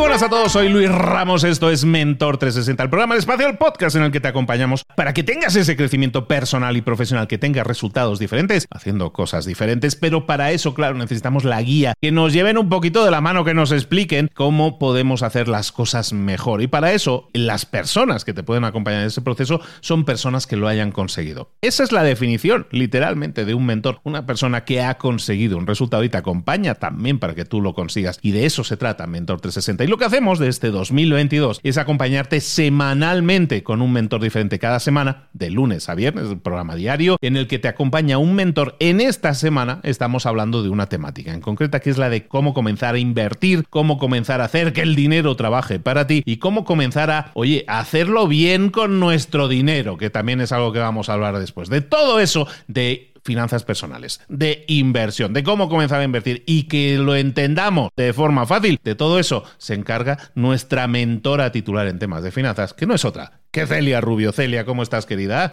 Buenas a todos, soy Luis Ramos, esto es Mentor 360, el programa de espacio, el podcast en el que te acompañamos para que tengas ese crecimiento personal y profesional, que tengas resultados diferentes, haciendo cosas diferentes, pero para eso, claro, necesitamos la guía, que nos lleven un poquito de la mano, que nos expliquen cómo podemos hacer las cosas mejor. Y para eso, las personas que te pueden acompañar en ese proceso son personas que lo hayan conseguido. Esa es la definición, literalmente, de un mentor, una persona que ha conseguido un resultado y te acompaña también para que tú lo consigas. Y de eso se trata Mentor 360 y lo que hacemos de este 2022 es acompañarte semanalmente con un mentor diferente cada semana, de lunes a viernes, el programa diario, en el que te acompaña un mentor. En esta semana estamos hablando de una temática en concreta que es la de cómo comenzar a invertir, cómo comenzar a hacer que el dinero trabaje para ti y cómo comenzar a, oye, hacerlo bien con nuestro dinero, que también es algo que vamos a hablar después. De todo eso, de finanzas personales, de inversión, de cómo comenzar a invertir y que lo entendamos de forma fácil. De todo eso se encarga nuestra mentora titular en temas de finanzas, que no es otra que Celia Rubio. Celia, ¿cómo estás, querida?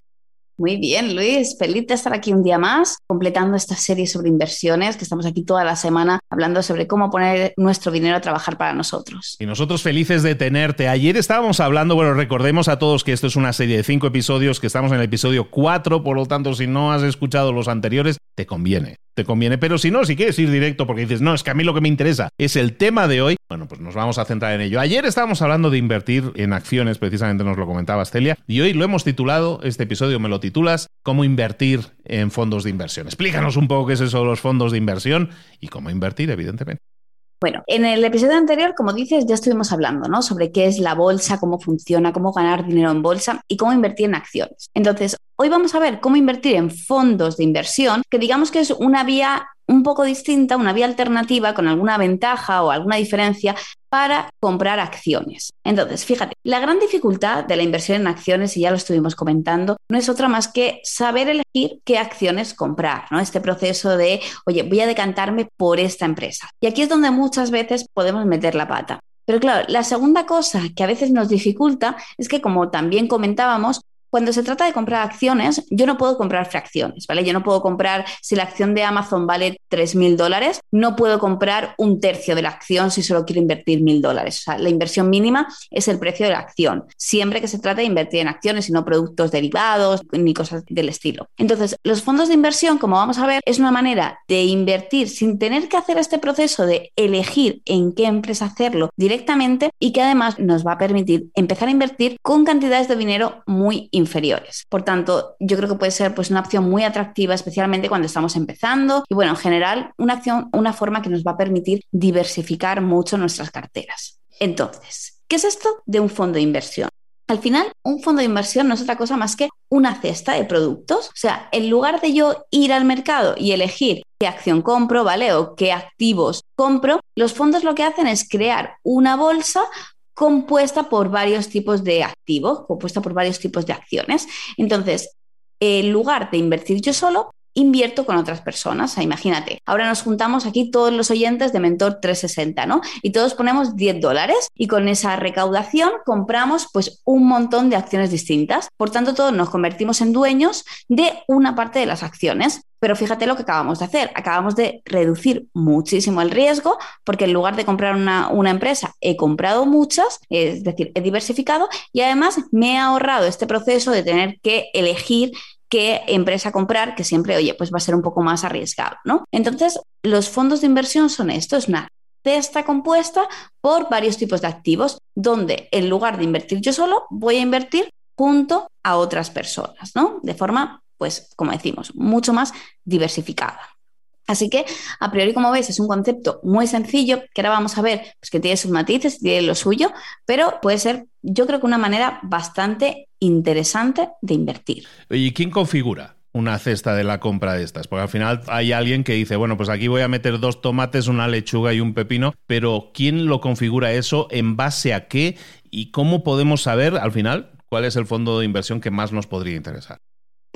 Muy bien, Luis. Feliz de estar aquí un día más, completando esta serie sobre inversiones, que estamos aquí toda la semana hablando sobre cómo poner nuestro dinero a trabajar para nosotros. Y nosotros felices de tenerte. Ayer estábamos hablando, bueno, recordemos a todos que esto es una serie de cinco episodios, que estamos en el episodio cuatro, por lo tanto, si no has escuchado los anteriores, te conviene te conviene. Pero si no, si quieres ir directo porque dices, no, es que a mí lo que me interesa es el tema de hoy, bueno, pues nos vamos a centrar en ello. Ayer estábamos hablando de invertir en acciones, precisamente nos lo comentaba Celia, y hoy lo hemos titulado, este episodio me lo titulas, cómo invertir en fondos de inversión. Explícanos un poco qué es eso de los fondos de inversión y cómo invertir, evidentemente. Bueno, en el episodio anterior, como dices, ya estuvimos hablando, ¿no? Sobre qué es la bolsa, cómo funciona, cómo ganar dinero en bolsa y cómo invertir en acciones. Entonces, hoy vamos a ver cómo invertir en fondos de inversión, que digamos que es una vía un poco distinta, una vía alternativa con alguna ventaja o alguna diferencia para comprar acciones. Entonces, fíjate, la gran dificultad de la inversión en acciones, y ya lo estuvimos comentando, no es otra más que saber elegir qué acciones comprar, ¿no? Este proceso de, oye, voy a decantarme por esta empresa. Y aquí es donde muchas veces podemos meter la pata. Pero claro, la segunda cosa que a veces nos dificulta es que, como también comentábamos, cuando se trata de comprar acciones, yo no puedo comprar fracciones, ¿vale? Yo no puedo comprar, si la acción de Amazon vale 3.000 dólares, no puedo comprar un tercio de la acción si solo quiero invertir 1.000 dólares. O sea, la inversión mínima es el precio de la acción, siempre que se trate de invertir en acciones y no productos derivados ni cosas del estilo. Entonces, los fondos de inversión, como vamos a ver, es una manera de invertir sin tener que hacer este proceso de elegir en qué empresa hacerlo directamente y que además nos va a permitir empezar a invertir con cantidades de dinero muy inferiores. Por tanto, yo creo que puede ser pues, una opción muy atractiva, especialmente cuando estamos empezando. Y bueno, en general, una acción, una forma que nos va a permitir diversificar mucho nuestras carteras. Entonces, ¿qué es esto de un fondo de inversión? Al final, un fondo de inversión no es otra cosa más que una cesta de productos. O sea, en lugar de yo ir al mercado y elegir qué acción compro, ¿vale? O qué activos compro, los fondos lo que hacen es crear una bolsa compuesta por varios tipos de activos, compuesta por varios tipos de acciones. Entonces, en lugar de invertir yo solo, invierto con otras personas. imagínate, ahora nos juntamos aquí todos los oyentes de Mentor 360, ¿no? Y todos ponemos 10 dólares y con esa recaudación compramos pues un montón de acciones distintas. Por tanto, todos nos convertimos en dueños de una parte de las acciones. Pero fíjate lo que acabamos de hacer. Acabamos de reducir muchísimo el riesgo porque en lugar de comprar una, empresa, he comprado muchas, es decir, he diversificado y además me he ahorrado este proceso de tener que elegir qué empresa comprar, que siempre, oye, pues va a ser un poco más arriesgado, ¿no? Entonces, los fondos de inversión son esto, es una cesta compuesta por varios tipos de activos, donde en lugar de invertir yo solo, voy a invertir junto a otras personas, ¿no? De forma, pues, como decimos, mucho más diversificada. Así que, a priori, como veis, es un concepto muy sencillo, que ahora vamos a ver pues, que tiene sus matices, tiene lo suyo, pero puede ser, yo creo que una manera bastante interesante de invertir. ¿Y quién configura? una cesta de la compra de estas, porque al final hay alguien que dice, bueno, pues aquí voy a meter dos tomates, una lechuga y un pepino, pero ¿quién lo configura eso? ¿En base a qué? ¿Y cómo podemos saber al final cuál es el fondo de inversión que más nos podría interesar?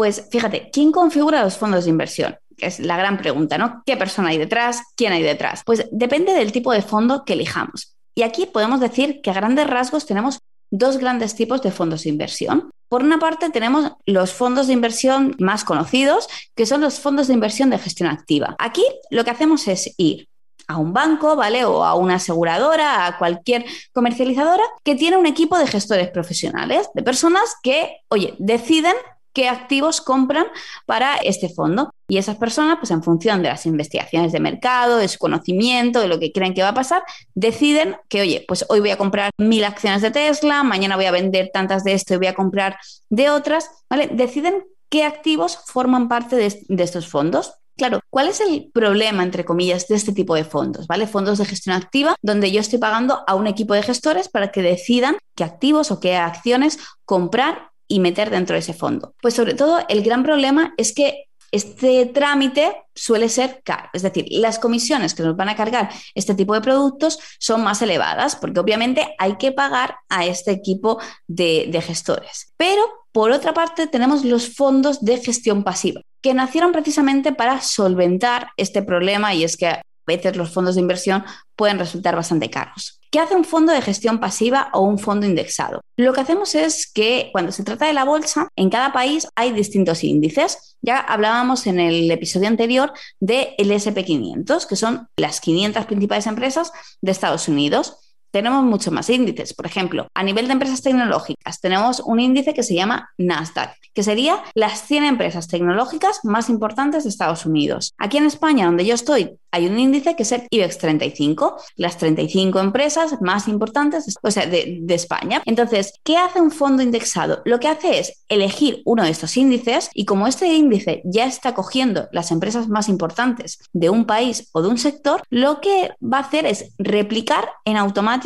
Pues fíjate, ¿quién configura los fondos de inversión? es la gran pregunta, ¿no? ¿Qué persona hay detrás? ¿Quién hay detrás? Pues depende del tipo de fondo que elijamos. Y aquí podemos decir que a grandes rasgos tenemos dos grandes tipos de fondos de inversión. Por una parte tenemos los fondos de inversión más conocidos, que son los fondos de inversión de gestión activa. Aquí lo que hacemos es ir a un banco, ¿vale? O a una aseguradora, a cualquier comercializadora que tiene un equipo de gestores profesionales, de personas que, oye, deciden qué activos compran para este fondo. Y esas personas, pues en función de las investigaciones de mercado, de su conocimiento, de lo que creen que va a pasar, deciden que, oye, pues hoy voy a comprar mil acciones de Tesla, mañana voy a vender tantas de esto y voy a comprar de otras, ¿vale? Deciden qué activos forman parte de, de estos fondos. Claro, ¿cuál es el problema, entre comillas, de este tipo de fondos? ¿Vale? Fondos de gestión activa, donde yo estoy pagando a un equipo de gestores para que decidan qué activos o qué acciones comprar y meter dentro de ese fondo? Pues sobre todo el gran problema es que este trámite suele ser caro. Es decir, las comisiones que nos van a cargar este tipo de productos son más elevadas porque obviamente hay que pagar a este equipo de, de, gestores. Pero, por otra parte, tenemos los fondos de gestión pasiva, que nacieron precisamente para solventar este problema y es que veces los fondos de inversión pueden resultar bastante caros. ¿Qué hace un fondo de gestión pasiva o un fondo indexado? Lo que hacemos es que cuando se trata de la bolsa, en cada país hay distintos índices. Ya hablábamos en el episodio anterior del SP500, que son las 500 principales empresas de Estados Unidos tenemos muchos más índices. Por ejemplo, a nivel de empresas tecnológicas, tenemos un índice que se llama Nasdaq, que sería las 100 empresas tecnológicas más importantes de Estados Unidos. Aquí en España, donde yo estoy, hay un índice que es el IBEX 35, las 35 empresas más importantes de, de España. Entonces, ¿qué hace un fondo indexado? Lo que hace es elegir uno de estos índices y como este índice ya está cogiendo las empresas más importantes de un país o de un sector, lo que va a hacer es replicar en automático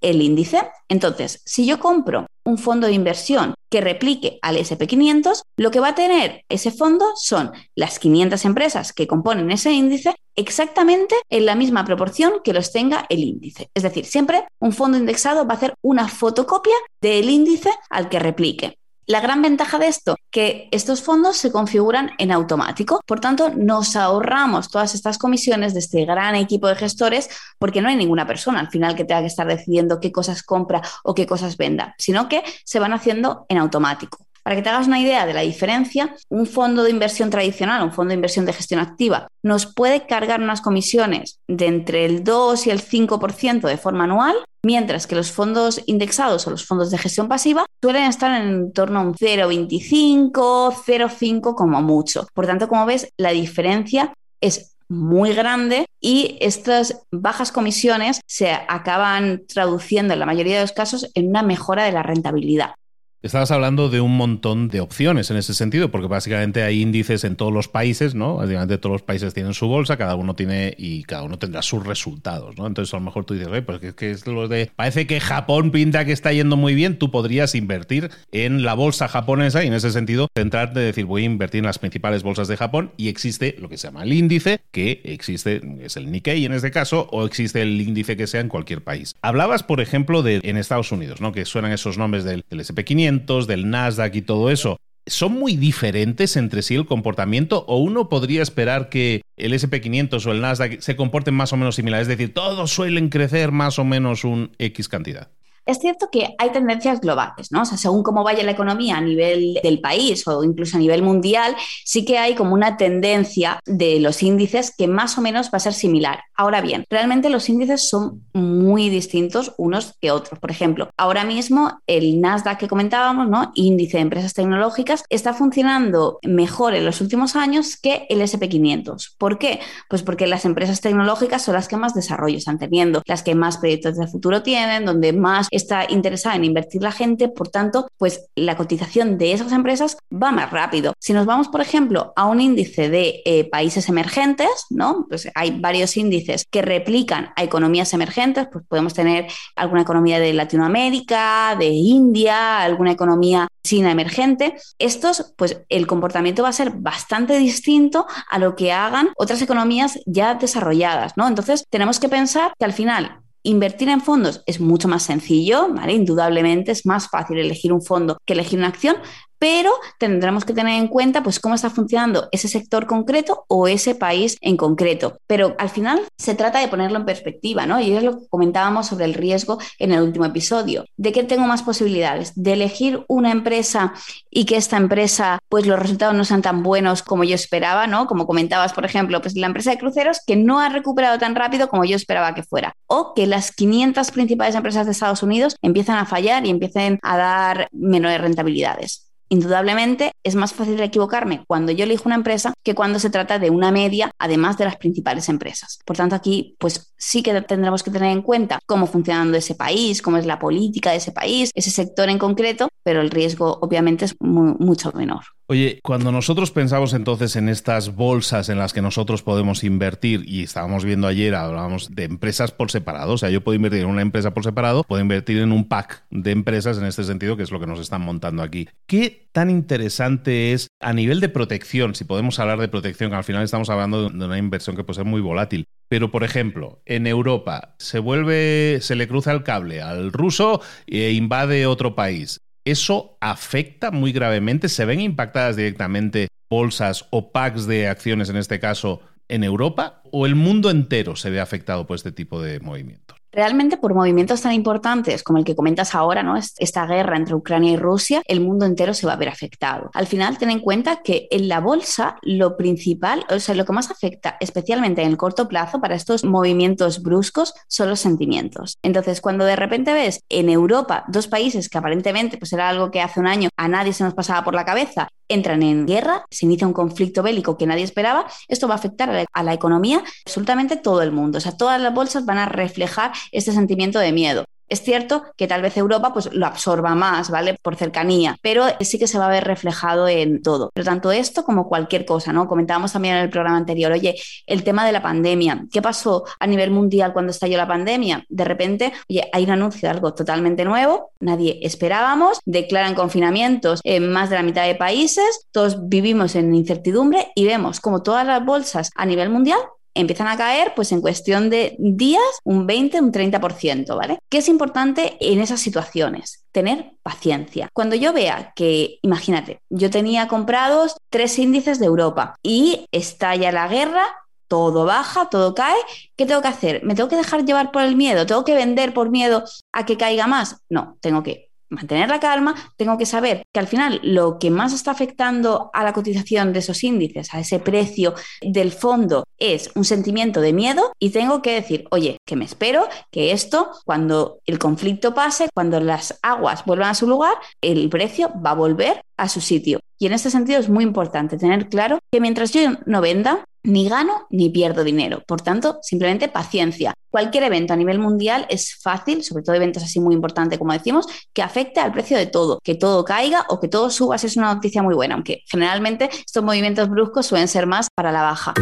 el índice. Entonces, si yo compro un fondo de inversión que replique al SP500, lo que va a tener ese fondo son las 500 empresas que componen ese índice exactamente en la misma proporción que los tenga el índice. Es decir, siempre un fondo indexado va a hacer una fotocopia del índice al que replique. La gran ventaja de esto, que estos fondos se configuran en automático, por tanto nos ahorramos todas estas comisiones de este gran equipo de gestores porque no hay ninguna persona al final que tenga que estar decidiendo qué cosas compra o qué cosas venda, sino que se van haciendo en automático. Para que te hagas una idea de la diferencia, un fondo de inversión tradicional, un fondo de inversión de gestión activa, nos puede cargar unas comisiones de entre el 2 y el 5% de forma anual, mientras que los fondos indexados o los fondos de gestión pasiva suelen estar en torno a un 0,25, 0,5 como mucho. Por tanto, como ves, la diferencia es muy grande y estas bajas comisiones se acaban traduciendo en la mayoría de los casos en una mejora de la rentabilidad. Estabas hablando de un montón de opciones en ese sentido, porque básicamente hay índices en todos los países, ¿no? Básicamente todos los países tienen su bolsa, cada uno tiene y cada uno tendrá sus resultados, ¿no? Entonces a lo mejor tú dices, oye, pues que es lo de. Parece que Japón pinta que está yendo muy bien, tú podrías invertir en la bolsa japonesa y en ese sentido centrarte de decir, voy a invertir en las principales bolsas de Japón y existe lo que se llama el índice, que existe, es el Nikkei en este caso, o existe el índice que sea en cualquier país. Hablabas, por ejemplo, de en Estados Unidos, ¿no? Que suenan esos nombres del, del SP500 del Nasdaq y todo eso, ¿son muy diferentes entre sí el comportamiento o uno podría esperar que el SP500 o el Nasdaq se comporten más o menos similares? Es decir, todos suelen crecer más o menos un X cantidad. Es cierto que hay tendencias globales, ¿no? O sea, según cómo vaya la economía a nivel del país o incluso a nivel mundial, sí que hay como una tendencia de los índices que más o menos va a ser similar. Ahora bien, realmente los índices son muy distintos unos que otros. Por ejemplo, ahora mismo el Nasdaq que comentábamos, ¿no? Índice de empresas tecnológicas, está funcionando mejor en los últimos años que el SP500. ¿Por qué? Pues porque las empresas tecnológicas son las que más desarrollo están teniendo, las que más proyectos de futuro tienen, donde más está interesada en invertir la gente, por tanto, pues la cotización de esas empresas va más rápido. Si nos vamos, por ejemplo, a un índice de eh, países emergentes, ¿no? Pues hay varios índices que replican a economías emergentes, pues podemos tener alguna economía de Latinoamérica, de India, alguna economía china emergente. Estos, pues el comportamiento va a ser bastante distinto a lo que hagan otras economías ya desarrolladas, ¿no? Entonces, tenemos que pensar que al final Invertir en fondos es mucho más sencillo, ¿vale? Indudablemente es más fácil elegir un fondo que elegir una acción, pero tendremos que tener en cuenta pues cómo está funcionando ese sector concreto o ese país en concreto. Pero al final se trata de ponerlo en perspectiva, ¿no? Y es lo que comentábamos sobre el riesgo en el último episodio. ¿De qué tengo más posibilidades? De elegir una empresa y que esta empresa, pues los resultados no sean tan buenos como yo esperaba, ¿no? Como comentabas, por ejemplo, pues la empresa de cruceros que no ha recuperado tan rápido como yo esperaba que fuera. O que las 500 principales empresas de Estados Unidos empiezan a fallar y empiecen a dar menores rentabilidades. Indudablemente es más fácil equivocarme cuando yo elijo una empresa que cuando se trata de una media, además de las principales empresas. Por tanto, aquí pues sí que tendremos que tener en cuenta cómo funciona ese país, cómo es la política de ese país, ese sector en concreto, pero el riesgo obviamente es mucho menor. Oye, cuando nosotros pensamos entonces en estas bolsas en las que nosotros podemos invertir, y estábamos viendo ayer, hablábamos de empresas por separado, o sea, yo puedo invertir en una empresa por separado, puedo invertir en un pack de empresas en este sentido, que es lo que nos están montando aquí. ¿Qué tan interesante es a nivel de protección, si podemos hablar de protección, que al final estamos hablando de una inversión que puede ser muy volátil? Pero, por ejemplo, en Europa se vuelve, se le cruza el cable al ruso e invade otro país. ¿Eso afecta muy gravemente? ¿Se ven impactadas directamente bolsas o packs de acciones, en este caso, en Europa? ¿O el mundo entero se ve afectado por este tipo de movimientos? Realmente por movimientos tan importantes como el que comentas ahora, ¿no? Esta guerra entre Ucrania y Rusia, el mundo entero se va a ver afectado. Al final, ten en cuenta que en la bolsa lo principal, o sea, lo que más afecta, especialmente en el corto plazo, para estos movimientos bruscos, son los sentimientos. Entonces, cuando de repente ves en Europa dos países que aparentemente pues era algo que hace un año a nadie se nos pasaba por la cabeza, entran en guerra, se inicia un conflicto bélico que nadie esperaba, esto va a afectar a la, economía absolutamente todo el mundo. O sea, todas las bolsas van a reflejar este sentimiento de miedo. Es cierto que tal vez Europa pues, lo absorba más, ¿vale? Por cercanía, pero sí que se va a ver reflejado en todo. Pero tanto esto como cualquier cosa, ¿no? Comentábamos también en el programa anterior, oye, el tema de la pandemia. ¿Qué pasó a nivel mundial cuando estalló la pandemia? De repente, oye, hay un anuncio de algo totalmente nuevo, nadie esperábamos, declaran confinamientos en más de la mitad de países, todos vivimos en incertidumbre y vemos como todas las bolsas a nivel mundial empiezan a caer pues en cuestión de días un 20, un 30%, ¿vale? ¿Qué es importante en esas situaciones? Tener paciencia. Cuando yo vea que, imagínate, yo tenía comprados tres índices de Europa y estalla la guerra, todo baja, todo cae, ¿qué tengo que hacer? ¿Me tengo que dejar llevar por el miedo? ¿Tengo que vender por miedo a que caiga más? No, tengo que mantener la calma, tengo que saber que al final lo que más está afectando a la cotización de esos índices, a ese precio del fondo, es un sentimiento de miedo y tengo que decir, oye, que me espero que esto, cuando el conflicto pase, cuando las aguas vuelvan a su lugar, el precio va a volver a su sitio. Y en este sentido es muy importante tener claro que mientras yo no venda, ni gano ni pierdo dinero. Por tanto, simplemente paciencia. Cualquier evento a nivel mundial es fácil, sobre todo eventos así muy importantes como decimos, que afecte al precio de todo, que todo caiga o que todo suba, es una noticia muy buena, aunque generalmente estos movimientos bruscos suelen ser más para la baja.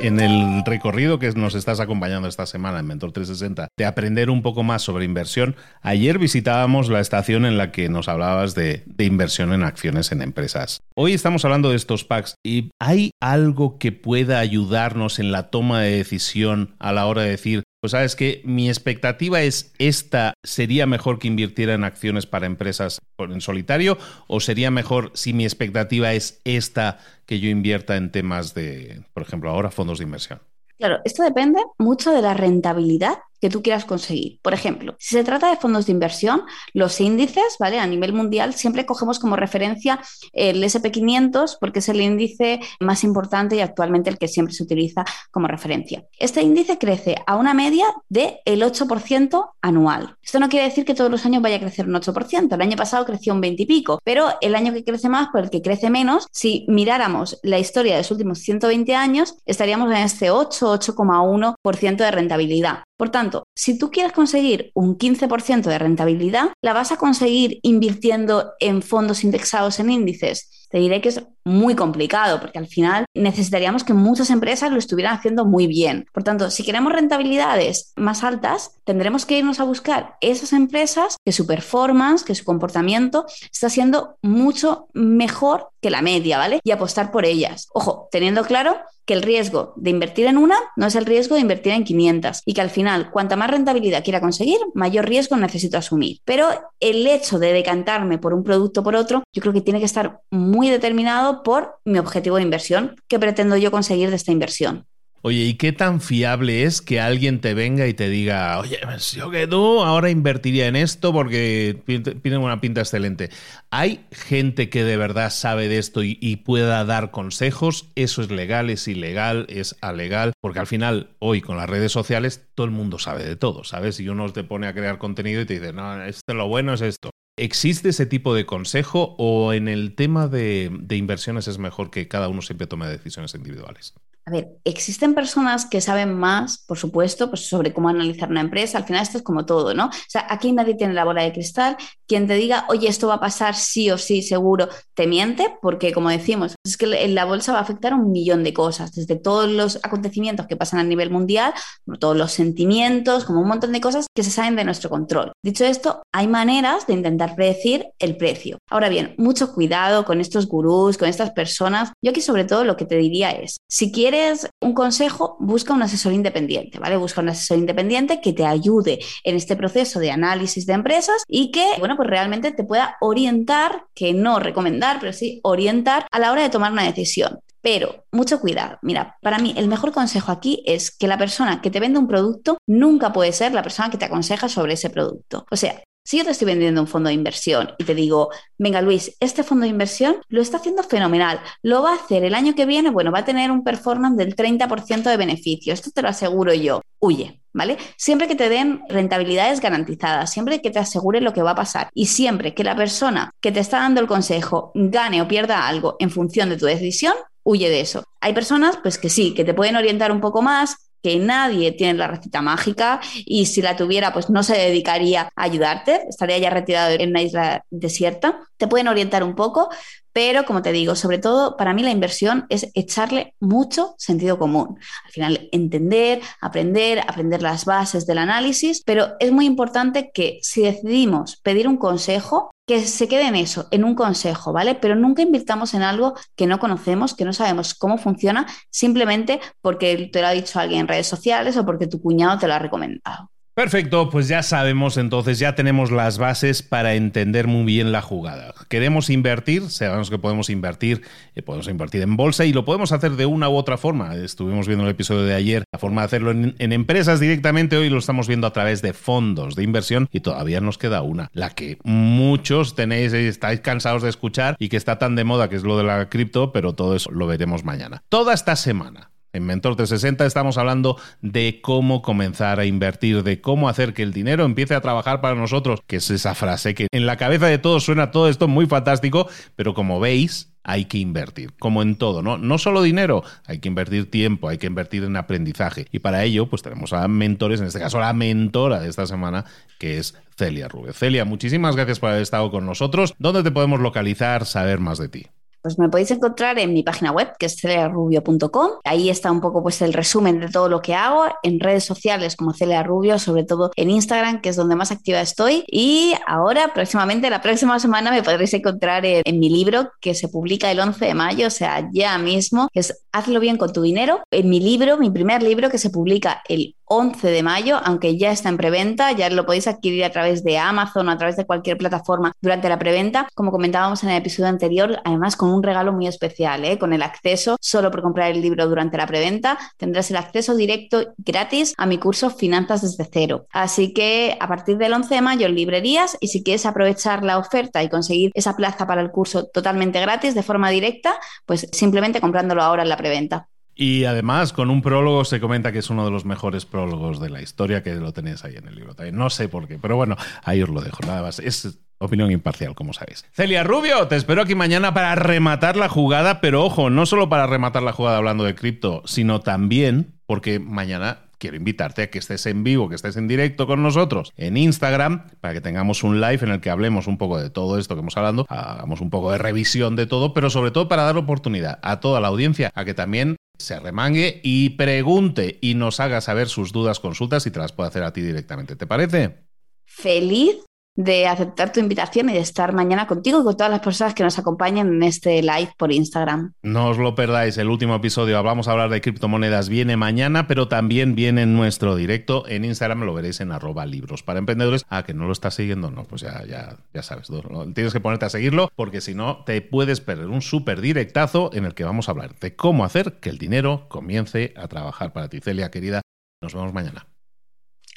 En el recorrido que nos estás acompañando esta semana en Mentor 360 de aprender un poco más sobre inversión, ayer visitábamos la estación en la que nos hablabas de, inversión en acciones en empresas. Hoy estamos hablando de estos packs y ¿hay algo que pueda ayudarnos en la toma de decisión a la hora de decir, pues sabes que mi expectativa es esta, ¿sería mejor que invirtiera en acciones para empresas en solitario? ¿O sería mejor si mi expectativa es esta, que yo invierta en temas de, por ejemplo, ahora fondos de inversión? Claro, esto depende mucho de la rentabilidad que tú quieras conseguir. Por ejemplo, si se trata de fondos de inversión, los índices, ¿vale? A nivel mundial siempre cogemos como referencia el SP500 porque es el índice más importante y actualmente el que siempre se utiliza como referencia. Este índice crece a una media del 8% anual. Esto no quiere decir que todos los años vaya a crecer un 8%. El año pasado creció un 20 y pico, pero el año que crece más, por el que crece menos, si miráramos la historia de los últimos 120 años, estaríamos en este 8, 8,1% de rentabilidad. Por tanto, si tú quieres conseguir un 15% de rentabilidad, la vas a conseguir invirtiendo en fondos indexados en índices. Te diré que es muy complicado porque al final necesitaríamos que muchas empresas lo estuvieran haciendo muy bien. Por tanto, si queremos rentabilidades más altas, tendremos que irnos a buscar esas empresas que su performance, que su comportamiento está siendo mucho mejor que la media, ¿vale? Y apostar por ellas. Ojo, teniendo claro que el riesgo de invertir en una no es el riesgo de invertir en 500 y que al final, cuanta más rentabilidad quiera conseguir, mayor riesgo necesito asumir. Pero el hecho de decantarme por un producto por otro, yo creo que tiene que estar muy determinado por mi objetivo de inversión, qué pretendo yo conseguir de esta inversión. Oye, ¿y qué tan fiable es que alguien te venga y te diga, oye, pues yo que tú ahora invertiría en esto porque tiene una pinta excelente? ¿Hay gente que de verdad sabe de esto y, y, pueda dar consejos? ¿Eso es legal, es ilegal, es alegal? Porque al final, hoy con las redes sociales, todo el mundo sabe de todo, ¿sabes? Y uno te pone a crear contenido y te dice, no, esto lo bueno es esto. ¿Existe ese tipo de consejo o en el tema de, inversiones es mejor que cada uno siempre tome decisiones individuales? A ver, existen personas que saben más, por supuesto, pues sobre cómo analizar una empresa. Al final esto es como todo, ¿no? O sea, aquí nadie tiene la bola de cristal. Quien te diga, oye, esto va a pasar sí o sí, seguro, te miente, porque como decimos, es que la bolsa va a afectar a un millón de cosas, desde todos los acontecimientos que pasan a nivel mundial, todos los sentimientos, como un montón de cosas que se salen de nuestro control. Dicho esto, hay maneras de intentar predecir el precio. Ahora bien, mucho cuidado con estos gurús, con estas personas. Yo aquí sobre todo lo que te diría es, si quieres un consejo, busca un asesor independiente, ¿vale? Busca un asesor independiente que te ayude en este proceso de análisis de empresas y que, bueno, pues realmente te pueda orientar, que no recomendar, pero sí orientar a la hora de tomar una decisión. Pero mucho cuidado. Mira, para mí el mejor consejo aquí es que la persona que te vende un producto nunca puede ser la persona que te aconseja sobre ese producto. O sea, si yo te estoy vendiendo un fondo de inversión y te digo, venga Luis, este fondo de inversión lo está haciendo fenomenal, lo va a hacer el año que viene, bueno, va a tener un performance del 30% de beneficio, esto te lo aseguro yo, huye. ¿Vale? Siempre que te den rentabilidades garantizadas, siempre que te aseguren lo que va a pasar y siempre que la persona que te está dando el consejo gane o pierda algo en función de tu decisión, huye de eso. Hay personas, pues que sí, que te pueden orientar un poco más, que nadie tiene la receta mágica y si la tuviera, pues no se dedicaría a ayudarte, estaría ya retirado en una isla desierta. Te pueden orientar un poco, pero como te digo, sobre todo para mí la inversión es echarle mucho sentido común. Al final, entender, aprender, aprender las bases del análisis, pero es muy importante que si decidimos pedir un consejo, que se quede en eso, en un consejo, ¿vale? Pero nunca invirtamos en algo que no conocemos, que no sabemos cómo funciona, simplemente porque te lo ha dicho alguien en redes sociales o porque tu cuñado te lo ha recomendado. Perfecto, pues ya sabemos entonces, ya tenemos las bases para entender muy bien la jugada. Queremos invertir, sabemos que podemos invertir, eh, podemos invertir en bolsa y lo podemos hacer de una u otra forma. Estuvimos viendo el episodio de ayer, la forma de hacerlo en, en empresas directamente, hoy lo estamos viendo a través de fondos de inversión y todavía nos queda una, la que muchos tenéis estáis cansados de escuchar y que está tan de moda que es lo de la cripto, pero todo eso lo veremos mañana. Toda esta semana en Mentor 360 estamos hablando de cómo comenzar a invertir, de cómo hacer que el dinero empiece a trabajar para nosotros, que es esa frase que en la cabeza de todos suena todo esto muy fantástico, pero como veis, hay que invertir, como en todo, ¿no? No solo dinero, hay que invertir tiempo, hay que invertir en aprendizaje. Y para ello, pues tenemos a mentores, en este caso la mentora de esta semana, que es Celia Rubio. Celia, muchísimas gracias por haber estado con nosotros. ¿Dónde te podemos localizar, saber más de ti? Pues me podéis encontrar en mi página web, que es celiarubio.com. Ahí está un poco pues el resumen de todo lo que hago en redes sociales como Celia Rubio, sobre todo en Instagram, que es donde más activa estoy. Y ahora, próximamente, la próxima semana me podréis encontrar en, en mi libro que se publica el 11 de mayo, o sea, ya mismo, es Hazlo bien con tu dinero. En mi libro, mi primer libro que se publica el 11 de mayo, aunque ya está en preventa, ya lo podéis adquirir a través de Amazon o a través de cualquier plataforma durante la preventa, como comentábamos en el episodio anterior, además con un regalo muy especial, ¿eh? con el acceso, solo por comprar el libro durante la preventa, tendrás el acceso directo gratis a mi curso Finanzas desde cero. Así que a partir del 11 de mayo en librerías y si quieres aprovechar la oferta y conseguir esa plaza para el curso totalmente gratis de forma directa, pues simplemente comprándolo ahora en la preventa. Y además, con un prólogo se comenta que es uno de los mejores prólogos de la historia, que lo tenéis ahí en el libro también. No sé por qué, pero bueno, ahí os lo dejo. Nada más. Es opinión imparcial, como sabéis. Celia Rubio, te espero aquí mañana para rematar la jugada, pero ojo, no solo para rematar la jugada hablando de cripto, sino también porque mañana quiero invitarte a que estés en vivo, que estés en directo con nosotros en Instagram, para que tengamos un live en el que hablemos un poco de todo esto que hemos hablado, hagamos un poco de revisión de todo, pero sobre todo para dar oportunidad a toda la audiencia a que también se remangue y pregunte y nos haga saber sus dudas, consultas y te las puede hacer a ti directamente. ¿Te parece? Feliz de aceptar tu invitación y de estar mañana contigo y con todas las personas que nos acompañan en este live por Instagram. No os lo perdáis, el último episodio, vamos a hablar de criptomonedas, viene mañana, pero también viene en nuestro directo en Instagram, lo veréis en arroba libros para emprendedores. Ah, que no lo estás siguiendo, no, pues ya, ya, ya sabes, tienes que ponerte a seguirlo porque si no te puedes perder un súper directazo en el que vamos a hablar de cómo hacer que el dinero comience a trabajar para ti. Celia, querida, nos vemos mañana.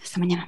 Hasta mañana.